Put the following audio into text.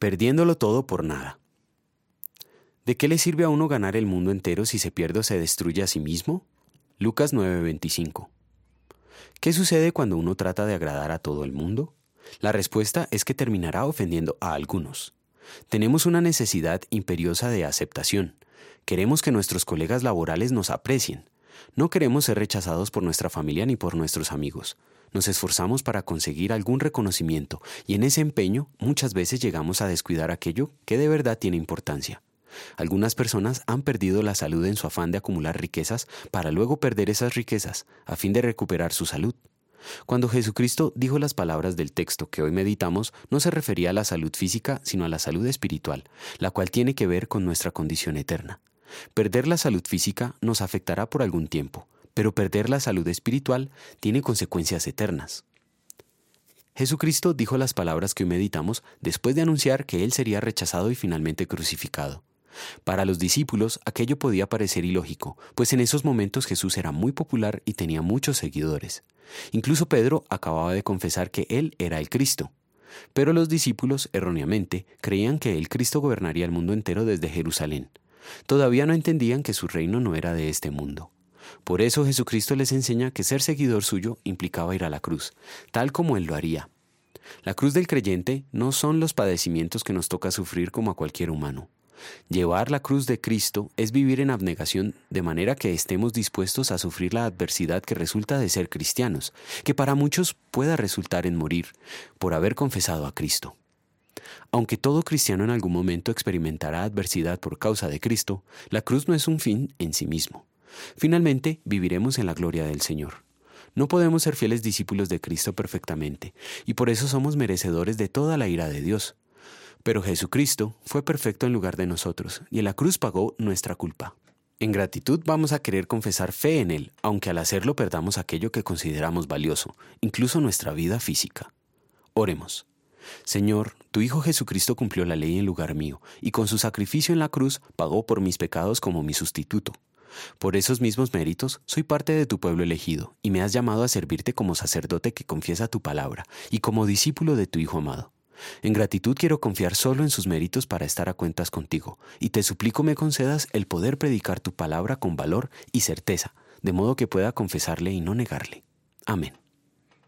perdiéndolo todo por nada. ¿De qué le sirve a uno ganar el mundo entero si se pierde o se destruye a sí mismo? Lucas 9:25. ¿Qué sucede cuando uno trata de agradar a todo el mundo? La respuesta es que terminará ofendiendo a algunos. Tenemos una necesidad imperiosa de aceptación. Queremos que nuestros colegas laborales nos aprecien. No queremos ser rechazados por nuestra familia ni por nuestros amigos. Nos esforzamos para conseguir algún reconocimiento y en ese empeño muchas veces llegamos a descuidar aquello que de verdad tiene importancia. Algunas personas han perdido la salud en su afán de acumular riquezas para luego perder esas riquezas a fin de recuperar su salud. Cuando Jesucristo dijo las palabras del texto que hoy meditamos, no se refería a la salud física, sino a la salud espiritual, la cual tiene que ver con nuestra condición eterna. Perder la salud física nos afectará por algún tiempo, pero perder la salud espiritual tiene consecuencias eternas. Jesucristo dijo las palabras que hoy meditamos después de anunciar que Él sería rechazado y finalmente crucificado. Para los discípulos aquello podía parecer ilógico, pues en esos momentos Jesús era muy popular y tenía muchos seguidores. Incluso Pedro acababa de confesar que él era el Cristo. Pero los discípulos, erróneamente, creían que el Cristo gobernaría el mundo entero desde Jerusalén. Todavía no entendían que su reino no era de este mundo. Por eso Jesucristo les enseña que ser seguidor suyo implicaba ir a la cruz, tal como Él lo haría. La cruz del creyente no son los padecimientos que nos toca sufrir como a cualquier humano. Llevar la cruz de Cristo es vivir en abnegación de manera que estemos dispuestos a sufrir la adversidad que resulta de ser cristianos, que para muchos pueda resultar en morir por haber confesado a Cristo. Aunque todo cristiano en algún momento experimentará adversidad por causa de Cristo, la cruz no es un fin en sí mismo. Finalmente, viviremos en la gloria del Señor. No podemos ser fieles discípulos de Cristo perfectamente, y por eso somos merecedores de toda la ira de Dios. Pero Jesucristo fue perfecto en lugar de nosotros, y en la cruz pagó nuestra culpa. En gratitud vamos a querer confesar fe en Él, aunque al hacerlo perdamos aquello que consideramos valioso, incluso nuestra vida física. Oremos. Señor, tu Hijo Jesucristo cumplió la ley en lugar mío, y con su sacrificio en la cruz pagó por mis pecados como mi sustituto. Por esos mismos méritos soy parte de tu pueblo elegido, y me has llamado a servirte como sacerdote que confiesa tu palabra, y como discípulo de tu Hijo amado. En gratitud quiero confiar solo en sus méritos para estar a cuentas contigo, y te suplico me concedas el poder predicar tu palabra con valor y certeza, de modo que pueda confesarle y no negarle. Amén.